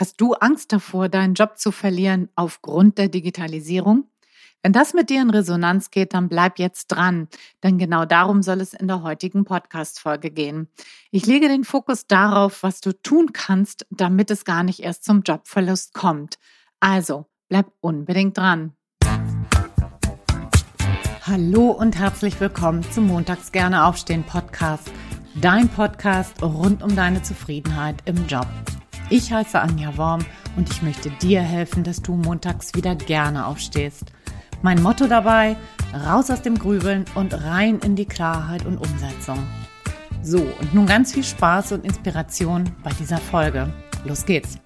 Hast du Angst davor, deinen Job zu verlieren aufgrund der Digitalisierung? Wenn das mit dir in Resonanz geht, dann bleib jetzt dran, denn genau darum soll es in der heutigen Podcast-Folge gehen. Ich lege den Fokus darauf, was du tun kannst, damit es gar nicht erst zum Jobverlust kommt. Also, bleib unbedingt dran. Hallo und herzlich willkommen zum Montags gerne aufstehen Podcast, dein Podcast rund um deine Zufriedenheit im Job. Ich heiße Anja Worm und ich möchte dir helfen, dass du montags wieder gerne aufstehst. Mein Motto dabei, raus aus dem Grübeln und rein in die Klarheit und Umsetzung. So, und nun ganz viel Spaß und Inspiration bei dieser Folge. Los geht's!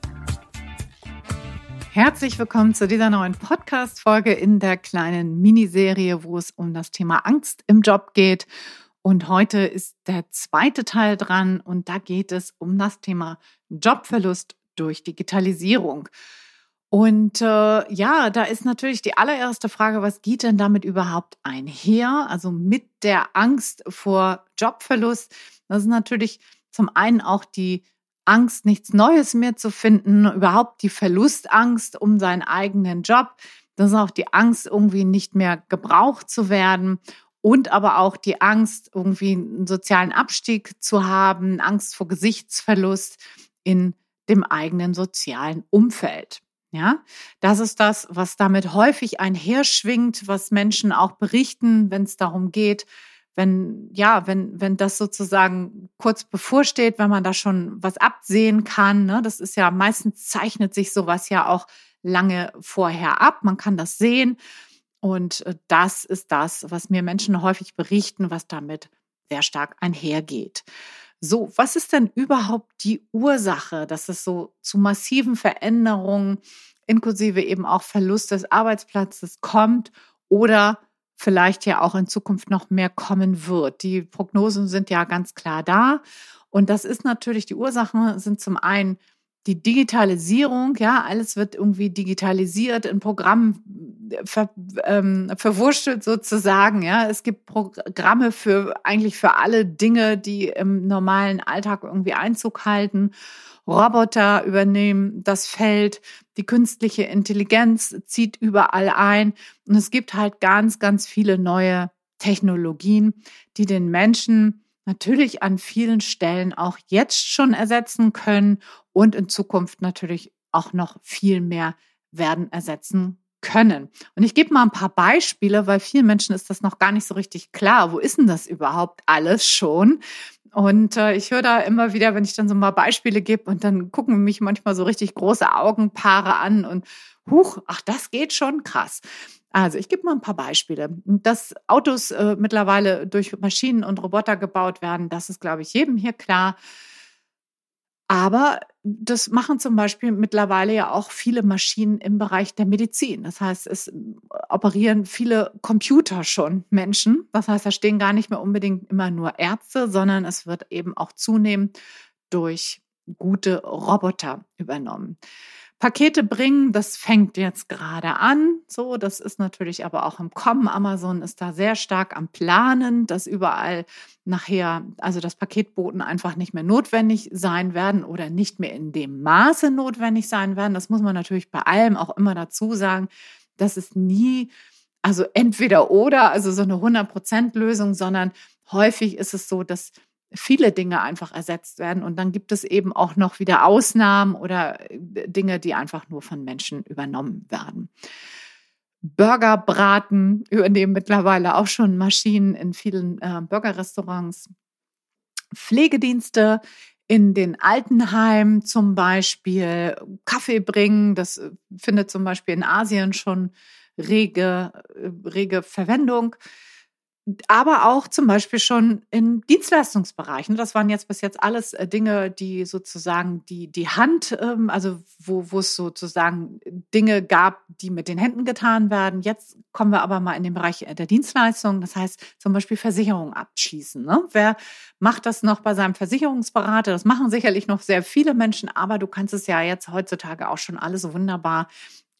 Herzlich willkommen zu dieser neuen Podcast-Folge in der kleinen Miniserie, wo es um das Thema Angst im Job geht. Und heute ist der zweite Teil dran und da geht es um das Thema Jobverlust durch Digitalisierung. Und äh, ja, da ist natürlich die allererste Frage, was geht denn damit überhaupt einher? Also mit der Angst vor Jobverlust. Das ist natürlich zum einen auch die Angst, nichts Neues mehr zu finden, überhaupt die Verlustangst um seinen eigenen Job. Das ist auch die Angst, irgendwie nicht mehr gebraucht zu werden und aber auch die Angst, irgendwie einen sozialen Abstieg zu haben, Angst vor Gesichtsverlust in dem eigenen sozialen Umfeld. Ja, das ist das, was damit häufig einherschwingt, was Menschen auch berichten, wenn es darum geht, wenn, ja, wenn, wenn das sozusagen kurz bevorsteht, wenn man da schon was absehen kann. Ne? Das ist ja meistens zeichnet sich sowas ja auch lange vorher ab. Man kann das sehen. Und äh, das ist das, was mir Menschen häufig berichten, was damit sehr stark einhergeht. So, was ist denn überhaupt die Ursache, dass es so zu massiven Veränderungen, inklusive eben auch Verlust des Arbeitsplatzes kommt oder vielleicht ja auch in Zukunft noch mehr kommen wird? Die Prognosen sind ja ganz klar da. Und das ist natürlich, die Ursachen sind zum einen die Digitalisierung, ja, alles wird irgendwie digitalisiert, in Programmen ver, ähm, verwurschtelt sozusagen, ja. Es gibt Programme für eigentlich für alle Dinge, die im normalen Alltag irgendwie Einzug halten. Roboter übernehmen das Feld, die künstliche Intelligenz zieht überall ein und es gibt halt ganz, ganz viele neue Technologien, die den Menschen natürlich an vielen Stellen auch jetzt schon ersetzen können und in Zukunft natürlich auch noch viel mehr werden ersetzen können. Und ich gebe mal ein paar Beispiele, weil vielen Menschen ist das noch gar nicht so richtig klar. Wo ist denn das überhaupt alles schon? Und äh, ich höre da immer wieder, wenn ich dann so mal Beispiele gebe und dann gucken mich manchmal so richtig große Augenpaare an und huch, ach, das geht schon krass. Also ich gebe mal ein paar Beispiele. Dass Autos äh, mittlerweile durch Maschinen und Roboter gebaut werden, das ist, glaube ich, jedem hier klar. Aber das machen zum Beispiel mittlerweile ja auch viele Maschinen im Bereich der Medizin. Das heißt, es operieren viele Computer schon Menschen. Das heißt, da stehen gar nicht mehr unbedingt immer nur Ärzte, sondern es wird eben auch zunehmend durch gute Roboter übernommen. Pakete bringen, das fängt jetzt gerade an. So, das ist natürlich aber auch im Kommen. Amazon ist da sehr stark am Planen, dass überall nachher, also das Paketboten einfach nicht mehr notwendig sein werden oder nicht mehr in dem Maße notwendig sein werden. Das muss man natürlich bei allem auch immer dazu sagen, dass es nie, also entweder oder, also so eine 100% Lösung, sondern häufig ist es so, dass viele Dinge einfach ersetzt werden. Und dann gibt es eben auch noch wieder Ausnahmen oder äh, Dinge, die einfach nur von Menschen übernommen werden. Burgerbraten übernehmen mittlerweile auch schon Maschinen in vielen äh, Burgerrestaurants. Pflegedienste in den Altenheimen zum Beispiel, Kaffee bringen, das äh, findet zum Beispiel in Asien schon rege, äh, rege Verwendung aber auch zum Beispiel schon in Dienstleistungsbereichen. Das waren jetzt bis jetzt alles äh, Dinge, die sozusagen die, die Hand, ähm, also wo, wo es sozusagen Dinge gab, die mit den Händen getan werden. Jetzt kommen wir aber mal in den Bereich äh, der Dienstleistung. Das heißt zum Beispiel Versicherung abschließen. Ne? Wer macht das noch bei seinem Versicherungsberater? Das machen sicherlich noch sehr viele Menschen, aber du kannst es ja jetzt heutzutage auch schon alles wunderbar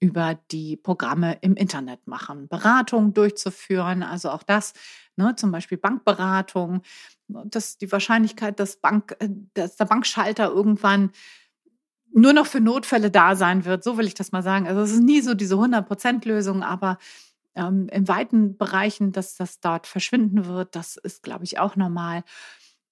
über die Programme im Internet machen, Beratung durchzuführen, also auch das, ne, zum Beispiel Bankberatung, dass die Wahrscheinlichkeit, dass, Bank, äh, dass der Bankschalter irgendwann nur noch für Notfälle da sein wird. So will ich das mal sagen. Also es ist nie so diese 100%-Lösung, aber ähm, in weiten Bereichen, dass das dort verschwinden wird, das ist, glaube ich, auch normal.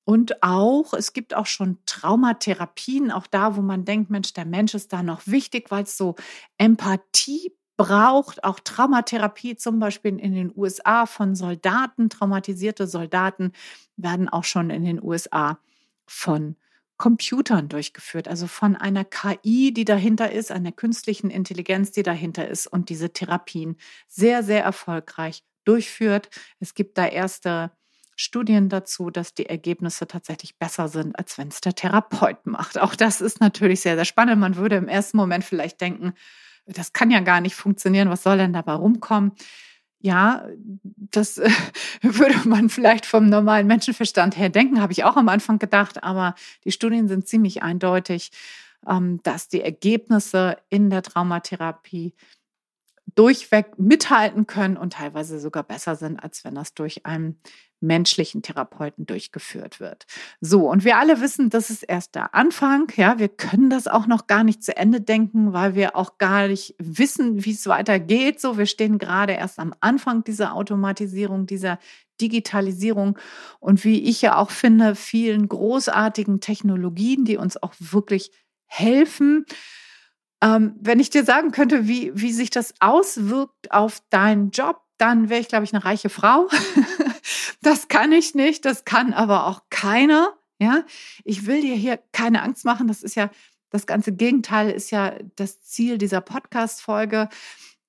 Und auch, es gibt auch schon Traumatherapien, auch da, wo man denkt, Mensch, der Mensch ist da noch wichtig, weil es so Empathie braucht, auch Traumatherapie zum Beispiel in den USA von Soldaten, traumatisierte Soldaten werden auch schon in den USA von Computern durchgeführt, also von einer KI, die dahinter ist, einer künstlichen Intelligenz, die dahinter ist und diese Therapien sehr, sehr erfolgreich durchführt. Es gibt da erste Studien dazu, dass die Ergebnisse tatsächlich besser sind, als wenn es der Therapeut macht. Auch das ist natürlich sehr, sehr spannend. Man würde im ersten Moment vielleicht denken, das kann ja gar nicht funktionieren, was soll denn dabei rumkommen? Ja, das würde man vielleicht vom normalen Menschenverstand her denken, habe ich auch am Anfang gedacht, aber die Studien sind ziemlich eindeutig, ähm, dass die Ergebnisse in der Traumatherapie durchweg mithalten können und teilweise sogar besser sind, als wenn das durch einen menschlichen Therapeuten durchgeführt wird. So, und wir alle wissen, das ist erst der Anfang. Ja, wir können das auch noch gar nicht zu Ende denken, weil wir auch gar nicht wissen, wie es weitergeht. So, wir stehen gerade erst am Anfang dieser Automatisierung, dieser Digitalisierung und wie ich ja auch finde, vielen großartigen Technologien, die uns auch wirklich helfen. Ähm, wenn ich dir sagen könnte, wie, wie sich das auswirkt auf deinen Job, dann wäre ich, glaube ich, eine reiche Frau. das kann ich nicht, das kann aber auch keiner. Ja, ich will dir hier keine Angst machen. Das ist ja das ganze Gegenteil, ist ja das Ziel dieser Podcast-Folge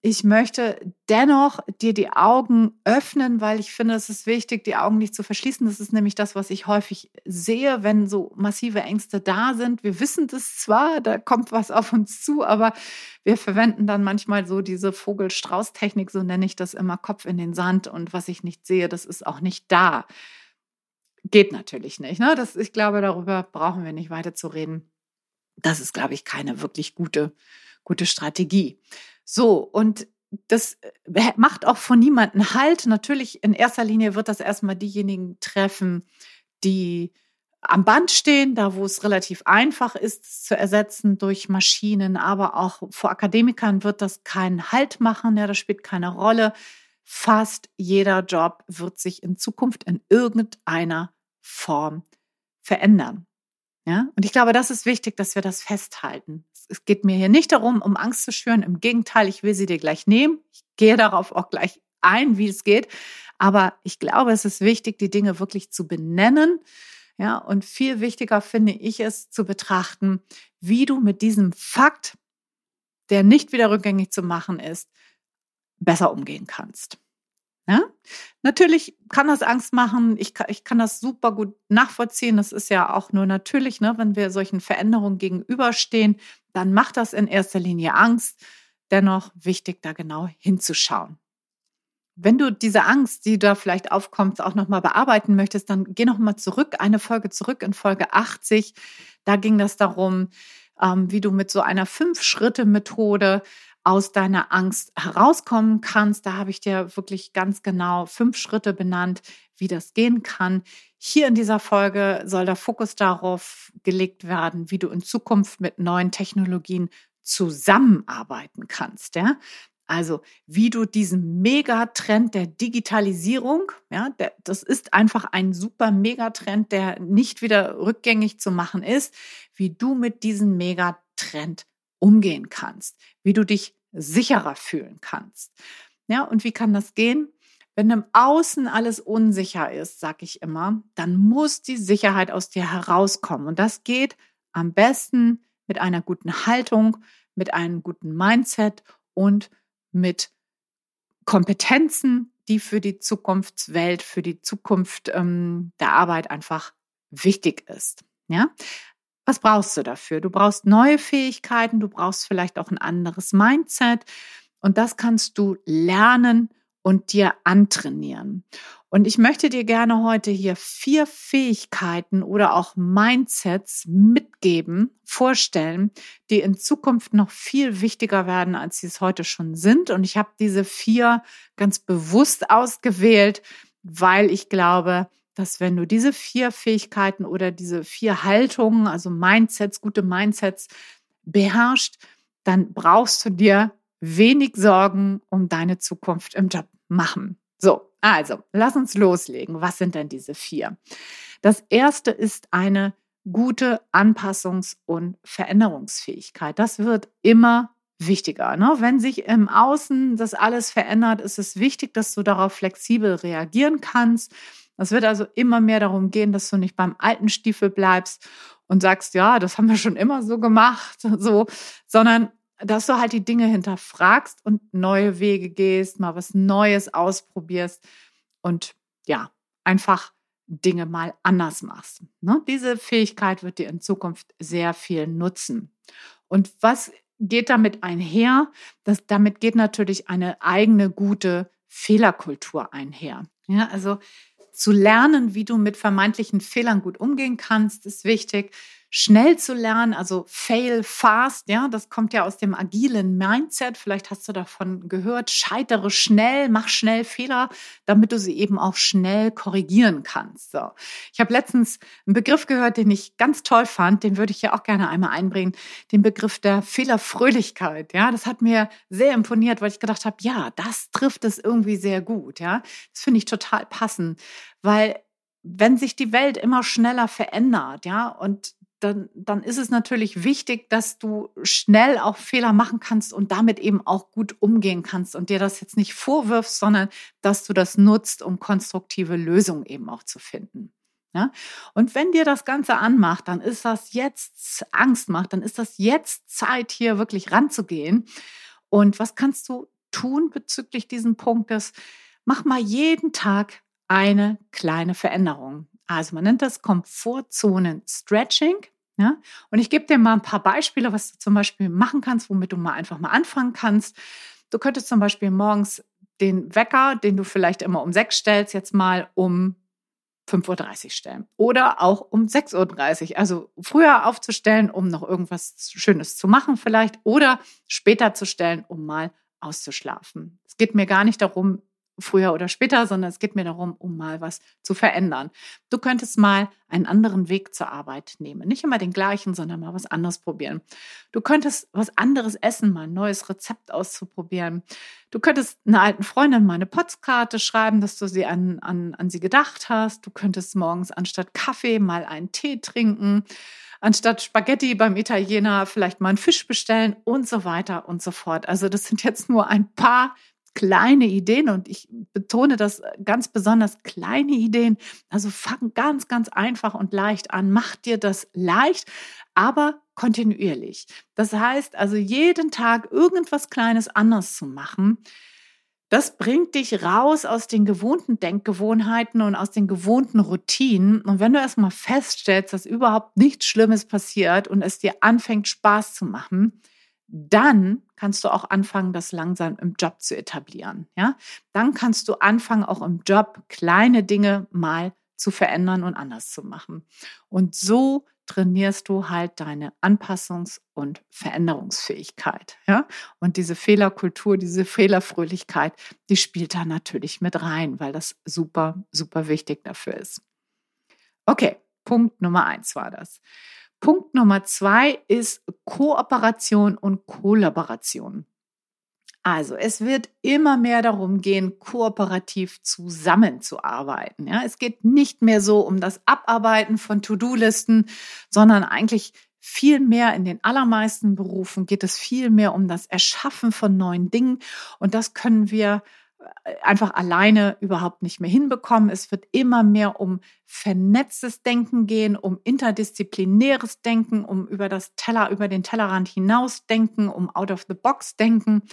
ich möchte dennoch dir die Augen öffnen, weil ich finde, es ist wichtig, die Augen nicht zu verschließen. Das ist nämlich das, was ich häufig sehe, wenn so massive Ängste da sind. Wir wissen das zwar, da kommt was auf uns zu, aber wir verwenden dann manchmal so diese Vogel-Strauß-Technik, so nenne ich das immer, Kopf in den Sand und was ich nicht sehe, das ist auch nicht da. Geht natürlich nicht. Ne? Das, ich glaube, darüber brauchen wir nicht weiter zu reden. Das ist, glaube ich, keine wirklich gute, gute Strategie. So, und das äh, macht auch von niemandem Halt. Natürlich, in erster Linie wird das erstmal diejenigen treffen, die am Band stehen, da wo es relativ einfach ist zu ersetzen durch Maschinen, aber auch vor Akademikern wird das keinen Halt machen, ja, das spielt keine Rolle. Fast jeder Job wird sich in Zukunft in irgendeiner Form verändern. Ja, und ich glaube, das ist wichtig, dass wir das festhalten. Es geht mir hier nicht darum, um Angst zu schüren. Im Gegenteil, ich will sie dir gleich nehmen. Ich gehe darauf auch gleich ein, wie es geht. Aber ich glaube, es ist wichtig, die Dinge wirklich zu benennen. Ja, und viel wichtiger finde ich es zu betrachten, wie du mit diesem Fakt, der nicht wieder rückgängig zu machen ist, besser umgehen kannst. Ja? Natürlich kann das Angst machen. Ich kann, ich kann das super gut nachvollziehen. Das ist ja auch nur natürlich, ne? wenn wir solchen Veränderungen gegenüberstehen, dann macht das in erster Linie Angst. Dennoch wichtig, da genau hinzuschauen. Wenn du diese Angst, die da vielleicht aufkommt, auch nochmal bearbeiten möchtest, dann geh nochmal zurück, eine Folge zurück in Folge 80. Da ging das darum, ähm, wie du mit so einer Fünf-Schritte-Methode aus deiner Angst herauskommen kannst. Da habe ich dir wirklich ganz genau fünf Schritte benannt, wie das gehen kann. Hier in dieser Folge soll der Fokus darauf gelegt werden, wie du in Zukunft mit neuen Technologien zusammenarbeiten kannst. Ja? Also wie du diesen Megatrend der Digitalisierung, ja, der, das ist einfach ein super Megatrend, der nicht wieder rückgängig zu machen ist, wie du mit diesem Megatrend umgehen kannst, wie du dich sicherer fühlen kannst. Ja, und wie kann das gehen? Wenn im Außen alles unsicher ist, sag ich immer, dann muss die Sicherheit aus dir herauskommen. Und das geht am besten mit einer guten Haltung, mit einem guten Mindset und mit Kompetenzen, die für die Zukunftswelt, für die Zukunft ähm, der Arbeit einfach wichtig ist. Ja, was brauchst du dafür? Du brauchst neue Fähigkeiten, du brauchst vielleicht auch ein anderes Mindset und das kannst du lernen und dir antrainieren. Und ich möchte dir gerne heute hier vier Fähigkeiten oder auch Mindsets mitgeben, vorstellen, die in Zukunft noch viel wichtiger werden, als sie es heute schon sind. Und ich habe diese vier ganz bewusst ausgewählt, weil ich glaube, dass wenn du diese vier Fähigkeiten oder diese vier Haltungen, also Mindsets, gute Mindsets, beherrscht, dann brauchst du dir wenig Sorgen um deine Zukunft im Job machen. So, also, lass uns loslegen. Was sind denn diese vier? Das erste ist eine gute Anpassungs- und Veränderungsfähigkeit. Das wird immer wichtiger. Ne? Wenn sich im Außen das alles verändert, ist es wichtig, dass du darauf flexibel reagieren kannst. Es wird also immer mehr darum gehen, dass du nicht beim alten Stiefel bleibst und sagst, ja, das haben wir schon immer so gemacht, so, sondern dass du halt die Dinge hinterfragst und neue Wege gehst, mal was Neues ausprobierst und ja, einfach Dinge mal anders machst. Ne? Diese Fähigkeit wird dir in Zukunft sehr viel nutzen. Und was geht damit einher? Das, damit geht natürlich eine eigene gute Fehlerkultur einher. Ja, also zu lernen, wie du mit vermeintlichen Fehlern gut umgehen kannst, ist wichtig schnell zu lernen, also fail fast, ja, das kommt ja aus dem agilen Mindset. Vielleicht hast du davon gehört, scheitere schnell, mach schnell Fehler, damit du sie eben auch schnell korrigieren kannst. So. Ich habe letztens einen Begriff gehört, den ich ganz toll fand, den würde ich ja auch gerne einmal einbringen, den Begriff der Fehlerfröhlichkeit, ja, das hat mir sehr imponiert, weil ich gedacht habe, ja, das trifft es irgendwie sehr gut, ja. Das finde ich total passend, weil wenn sich die Welt immer schneller verändert, ja, und dann, dann ist es natürlich wichtig, dass du schnell auch Fehler machen kannst und damit eben auch gut umgehen kannst und dir das jetzt nicht vorwirfst, sondern dass du das nutzt, um konstruktive Lösungen eben auch zu finden. Ja? Und wenn dir das Ganze anmacht, dann ist das jetzt Angst macht, dann ist das jetzt Zeit, hier wirklich ranzugehen. Und was kannst du tun bezüglich diesen Punktes? Mach mal jeden Tag eine kleine Veränderung. Also man nennt das Komfortzonen-Stretching. Ja? Und ich gebe dir mal ein paar Beispiele, was du zum Beispiel machen kannst, womit du mal einfach mal anfangen kannst. Du könntest zum Beispiel morgens den Wecker, den du vielleicht immer um sechs stellst, jetzt mal um 5.30 Uhr stellen. Oder auch um 6.30 Uhr. Also früher aufzustellen, um noch irgendwas Schönes zu machen vielleicht. Oder später zu stellen, um mal auszuschlafen. Es geht mir gar nicht darum, früher oder später, sondern es geht mir darum, um mal was zu verändern. Du könntest mal einen anderen Weg zur Arbeit nehmen. Nicht immer den gleichen, sondern mal was anderes probieren. Du könntest was anderes essen, mal ein neues Rezept auszuprobieren. Du könntest einer alten Freundin mal eine Postkarte schreiben, dass du sie an, an, an sie gedacht hast. Du könntest morgens anstatt Kaffee mal einen Tee trinken anstatt Spaghetti beim Italiener vielleicht mal einen Fisch bestellen und so weiter und so fort. Also das sind jetzt nur ein paar kleine Ideen und ich betone das ganz besonders kleine Ideen. Also fang ganz, ganz einfach und leicht an. Mach dir das leicht, aber kontinuierlich. Das heißt also jeden Tag irgendwas Kleines anders zu machen. Das bringt dich raus aus den gewohnten Denkgewohnheiten und aus den gewohnten Routinen. Und wenn du erstmal feststellst, dass überhaupt nichts Schlimmes passiert und es dir anfängt Spaß zu machen, dann kannst du auch anfangen, das langsam im Job zu etablieren. Ja, dann kannst du anfangen, auch im Job kleine Dinge mal zu verändern und anders zu machen. Und so trainierst du halt deine Anpassungs- und Veränderungsfähigkeit. Ja? Und diese Fehlerkultur, diese Fehlerfröhlichkeit, die spielt da natürlich mit rein, weil das super, super wichtig dafür ist. Okay, Punkt Nummer eins war das. Punkt Nummer zwei ist Kooperation und Kollaboration. Also es wird immer mehr darum gehen, kooperativ zusammenzuarbeiten. Ja, es geht nicht mehr so um das Abarbeiten von To-Do-Listen, sondern eigentlich viel mehr in den allermeisten Berufen geht es viel mehr um das Erschaffen von neuen Dingen. Und das können wir einfach alleine überhaupt nicht mehr hinbekommen. Es wird immer mehr um vernetztes Denken gehen, um interdisziplinäres Denken, um über das Teller, über den Tellerrand hinaus denken, um out of the box denken.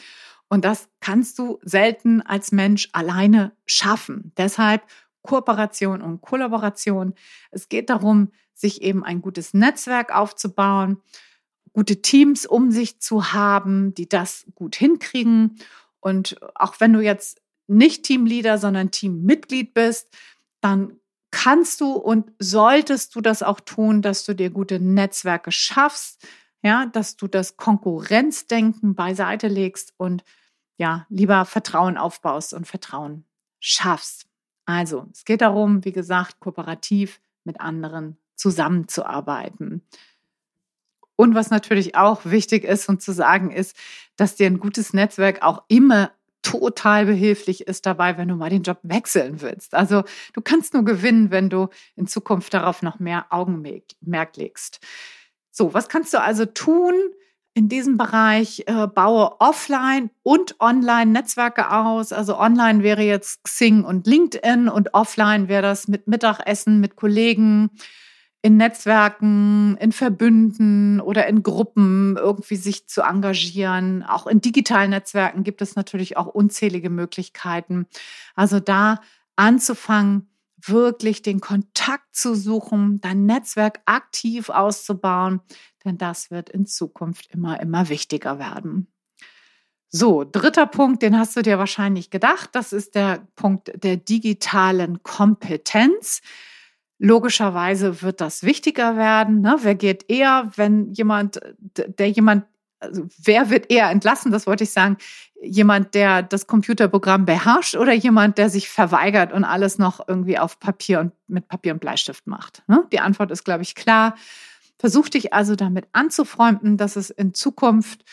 Und das kannst du selten als Mensch alleine schaffen. Deshalb Kooperation und Kollaboration. Es geht darum, sich eben ein gutes Netzwerk aufzubauen, gute Teams um sich zu haben, die das gut hinkriegen. Und auch wenn du jetzt nicht Teamleader, sondern Teammitglied bist, dann kannst du und solltest du das auch tun, dass du dir gute Netzwerke schaffst, ja, dass du das Konkurrenzdenken beiseite legst und ja, lieber Vertrauen aufbaust und Vertrauen schaffst. Also, es geht darum, wie gesagt, kooperativ mit anderen zusammenzuarbeiten. Und was natürlich auch wichtig ist und zu sagen ist, dass dir ein gutes Netzwerk auch immer total behilflich ist dabei, wenn du mal den Job wechseln willst. Also du kannst nur gewinnen, wenn du in Zukunft darauf noch mehr Augenmerk legst. So, was kannst du also tun? In diesem Bereich äh, baue offline und online Netzwerke aus. Also online wäre jetzt Xing und LinkedIn und offline wäre das mit Mittagessen mit Kollegen, in Netzwerken, in Verbünden oder in Gruppen irgendwie sich zu engagieren. Auch in digitalen Netzwerken gibt es natürlich auch unzählige Möglichkeiten. Also da anzufangen, wirklich den Kontakt zu suchen, dein Netzwerk aktiv auszubauen, denn das wird in Zukunft immer, immer wichtiger werden. So, dritter Punkt, den hast du dir wahrscheinlich gedacht, das ist der Punkt der digitalen Kompetenz. Logischerweise wird das wichtiger werden. Ne? Wer geht eher, wenn jemand, der jemand, also wer wird eher entlassen, das wollte ich sagen, jemand, der das Computerprogramm beherrscht oder jemand, der sich verweigert und alles noch irgendwie auf Papier und mit Papier und Bleistift macht? Ne? Die Antwort ist, glaube ich, klar. Versuch dich also damit anzufreunden, dass es in Zukunft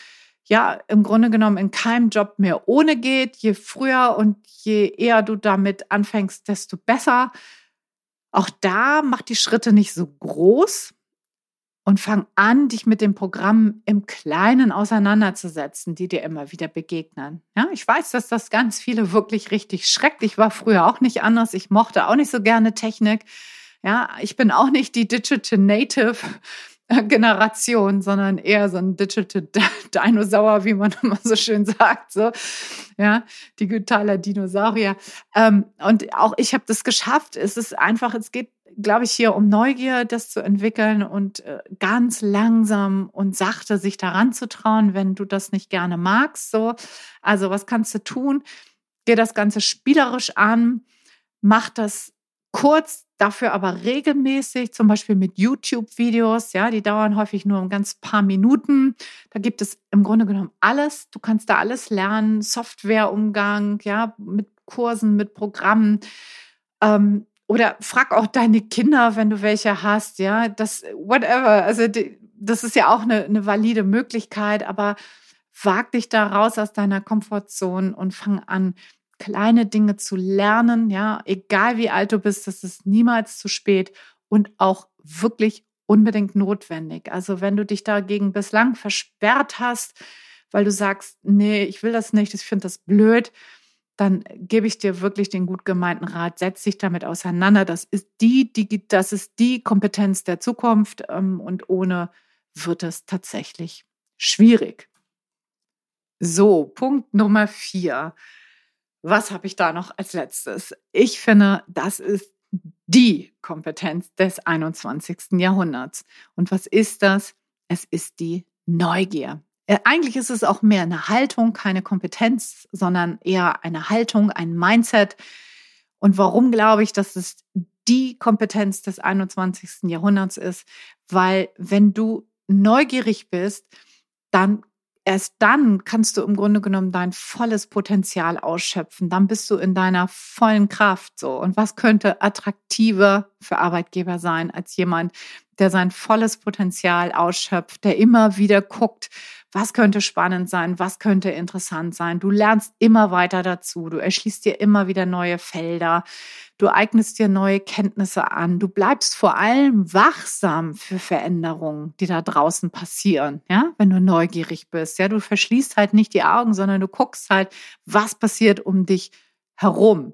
ja im Grunde genommen in keinem Job mehr ohne geht. Je früher und je eher du damit anfängst, desto besser. Auch da mach die Schritte nicht so groß und fang an, dich mit dem Programm im Kleinen auseinanderzusetzen, die dir immer wieder begegnen. Ja, ich weiß, dass das ganz viele wirklich richtig schreckt. Ich war früher auch nicht anders. Ich mochte auch nicht so gerne Technik. Ja, ich bin auch nicht die Digital Native. Generation, sondern eher so ein Digital Dinosaur, wie man immer so schön sagt, so ja, digitaler Dinosaurier. Ähm, und auch ich habe das geschafft. Es ist einfach, es geht, glaube ich, hier um Neugier, das zu entwickeln und äh, ganz langsam und sachte sich daran zu trauen, wenn du das nicht gerne magst. So, also was kannst du tun? Geh das Ganze spielerisch an, mach das kurz, dafür aber regelmäßig, zum Beispiel mit YouTube-Videos, ja, die dauern häufig nur ein ganz paar Minuten. Da gibt es im Grunde genommen alles. Du kannst da alles lernen, Softwareumgang, ja, mit Kursen, mit Programmen. Ähm, oder frag auch deine Kinder, wenn du welche hast, ja, das, whatever. Also, die, das ist ja auch eine, eine valide Möglichkeit, aber wag dich da raus aus deiner Komfortzone und fang an, kleine Dinge zu lernen, ja, egal wie alt du bist, das ist niemals zu spät und auch wirklich unbedingt notwendig. Also wenn du dich dagegen bislang versperrt hast, weil du sagst, nee, ich will das nicht, ich finde das blöd, dann gebe ich dir wirklich den gut gemeinten Rat, setz dich damit auseinander. Das ist die, die das ist die Kompetenz der Zukunft ähm, und ohne wird es tatsächlich schwierig. So, Punkt Nummer vier. Was habe ich da noch als letztes? Ich finde, das ist die Kompetenz des 21. Jahrhunderts. Und was ist das? Es ist die Neugier. Äh, eigentlich ist es auch mehr eine Haltung, keine Kompetenz, sondern eher eine Haltung, ein Mindset. Und warum glaube ich, dass es die Kompetenz des 21. Jahrhunderts ist? Weil wenn du neugierig bist, dann erst dann kannst du im Grunde genommen dein volles Potenzial ausschöpfen. Dann bist du in deiner vollen Kraft so. Und was könnte attraktiver für Arbeitgeber sein als jemand, der sein volles Potenzial ausschöpft, der immer wieder guckt, was könnte spannend sein, was könnte interessant sein. Du lernst immer weiter dazu, du erschließt dir immer wieder neue Felder, du eignest dir neue Kenntnisse an, du bleibst vor allem wachsam für Veränderungen, die da draußen passieren, ja, wenn du neugierig bist. Ja, du verschließt halt nicht die Augen, sondern du guckst halt, was passiert um dich herum.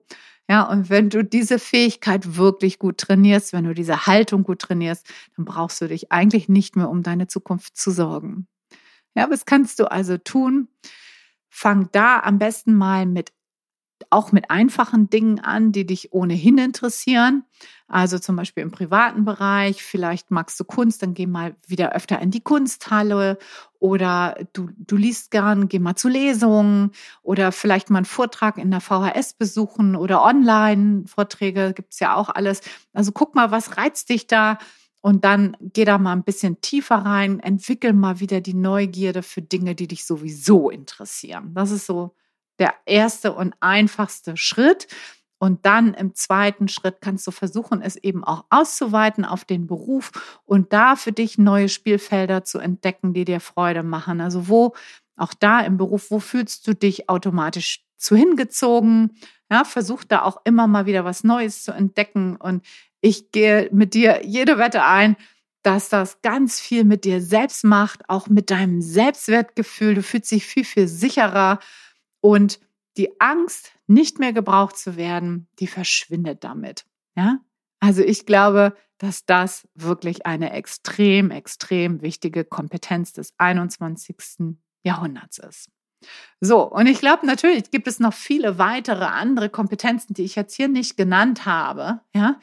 Ja, und wenn du diese Fähigkeit wirklich gut trainierst, wenn du diese Haltung gut trainierst, dann brauchst du dich eigentlich nicht mehr um deine Zukunft zu sorgen. Ja, was kannst du also tun? Fang da am besten mal mit auch mit einfachen Dingen an, die dich ohnehin interessieren. Also zum Beispiel im privaten Bereich. Vielleicht magst du Kunst, dann geh mal wieder öfter in die Kunsthalle oder du, du liest gern, geh mal zu Lesungen oder vielleicht mal einen Vortrag in der VHS besuchen oder Online-Vorträge gibt's ja auch alles. Also guck mal, was reizt dich da? Und dann geh da mal ein bisschen tiefer rein, entwickel mal wieder die Neugierde für Dinge, die dich sowieso interessieren. Das ist so der erste und einfachste Schritt. Und dann im zweiten Schritt kannst du versuchen, es eben auch auszuweiten auf den Beruf und da für dich neue Spielfelder zu entdecken, die dir Freude machen. Also wo auch da im Beruf, wo fühlst du dich automatisch zu hingezogen? Ja, versuch da auch immer mal wieder was Neues zu entdecken. Und ich gehe mit dir jede Wette ein, dass das ganz viel mit dir selbst macht, auch mit deinem Selbstwertgefühl. Du fühlst dich viel, viel sicherer und die Angst, nicht mehr gebraucht zu werden, die verschwindet damit. Ja? Also ich glaube, dass das wirklich eine extrem, extrem wichtige Kompetenz des 21. Jahrhunderts ist. So, und ich glaube, natürlich gibt es noch viele weitere andere Kompetenzen, die ich jetzt hier nicht genannt habe, ja,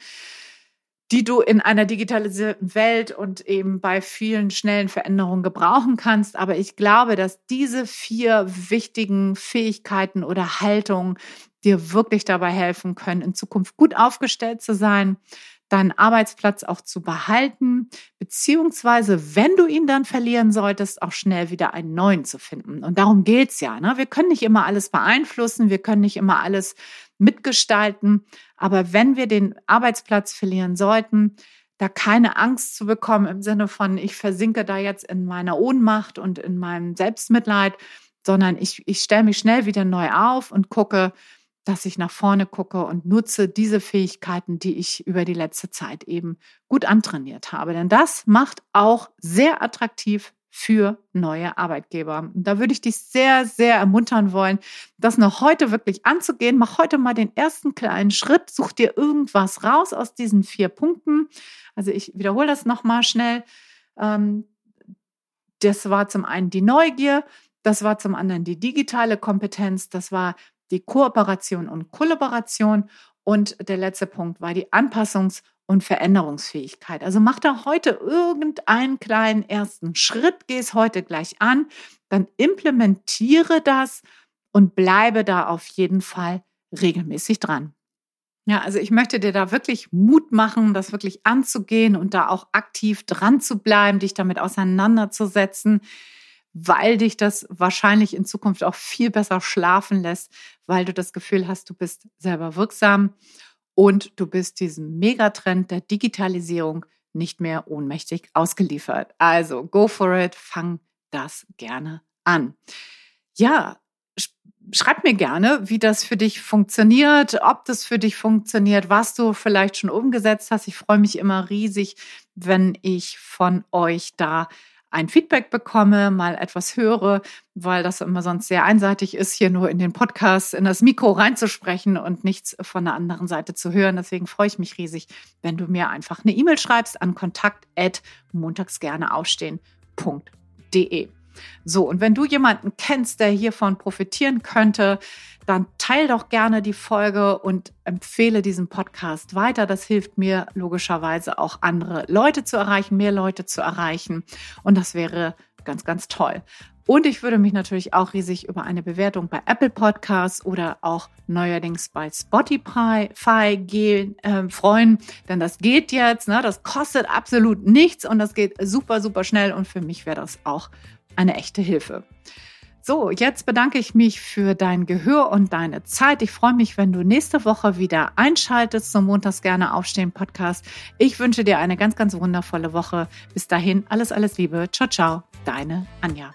die du in einer digitalisierten Welt und eben bei vielen schnellen Veränderungen gebrauchen kannst. Aber ich glaube, dass diese vier wichtigen Fähigkeiten oder Haltungen dir wirklich dabei helfen können, in Zukunft gut aufgestellt zu sein, deinen Arbeitsplatz auch zu behalten, beziehungsweise, wenn du ihn dann verlieren solltest, auch schnell wieder einen neuen zu finden. Und darum geht's ja. Ne? Wir können nicht immer alles beeinflussen, wir können nicht immer alles mitgestalten. Aber wenn wir den Arbeitsplatz verlieren sollten, da keine Angst zu bekommen im Sinne von, ich versinke da jetzt in meiner Ohnmacht und in meinem Selbstmitleid, sondern ich, ich stelle mich schnell wieder neu auf und gucke, dass ich nach vorne gucke und nutze diese Fähigkeiten, die ich über die letzte Zeit eben gut antrainiert habe. Denn das macht auch sehr attraktiv für neue Arbeitgeber. Da würde ich dich sehr, sehr ermuntern wollen, das noch heute wirklich anzugehen. Mach heute mal den ersten kleinen Schritt. Such dir irgendwas raus aus diesen vier Punkten. Also ich wiederhole das nochmal schnell. Ähm, das war zum einen die Neugier, das war zum anderen die digitale Kompetenz, das war die Kooperation und Kollaboration und der letzte Punkt war die Anpassungs- und Veränderungsfähigkeit. Also mach da heute irgendeinen kleinen ersten Schritt, geh es heute gleich an, dann implementiere das und bleibe da auf jeden Fall regelmäßig dran. Ja, also ich möchte dir da wirklich Mut machen, das wirklich anzugehen und da auch aktiv dran zu bleiben, dich damit auseinanderzusetzen, weil dich das wahrscheinlich in Zukunft auch viel besser schlafen lässt, weil du das Gefühl hast, du bist selber wirksam und du bist diesem Megatrend der Digitalisierung nicht mehr ohnmächtig ausgeliefert. Also go for it, fang das gerne an. Ja, schreib mir gerne, wie das für dich funktioniert, ob das für dich funktioniert, was du vielleicht schon umgesetzt hast. Ich freue mich immer riesig, wenn ich von euch da ein Feedback bekomme, mal etwas höre, weil das immer sonst sehr einseitig ist, hier nur in den Podcast, in das Mikro reinzusprechen und nichts von der anderen Seite zu hören. Deswegen freue ich mich riesig, wenn du mir einfach eine E-Mail schreibst an kontakt@montagsgerneaufstehen.de. So, und wenn du jemanden kennst, der hiervon profitieren könnte, dann teil doch gerne die Folge und empfehle diesen Podcast weiter. Das hilft mir logischerweise auch andere Leute zu erreichen, mehr Leute zu erreichen. Und das wäre ganz, ganz toll. Und ich würde mich natürlich auch riesig über eine Bewertung bei Apple Podcasts oder auch neuerdings bei Spotify gehen, äh, freuen, denn das geht jetzt, ne? das kostet absolut nichts und das geht super, super schnell und für mich wäre das auch eine echte Hilfe. So, jetzt bedanke ich mich für dein Gehör und deine Zeit. Ich freue mich, wenn du nächste Woche wieder einschaltest zum Montags gerne aufstehen Podcast. Ich wünsche dir eine ganz, ganz wundervolle Woche. Bis dahin, alles, alles Liebe. Ciao, ciao. Deine Anja.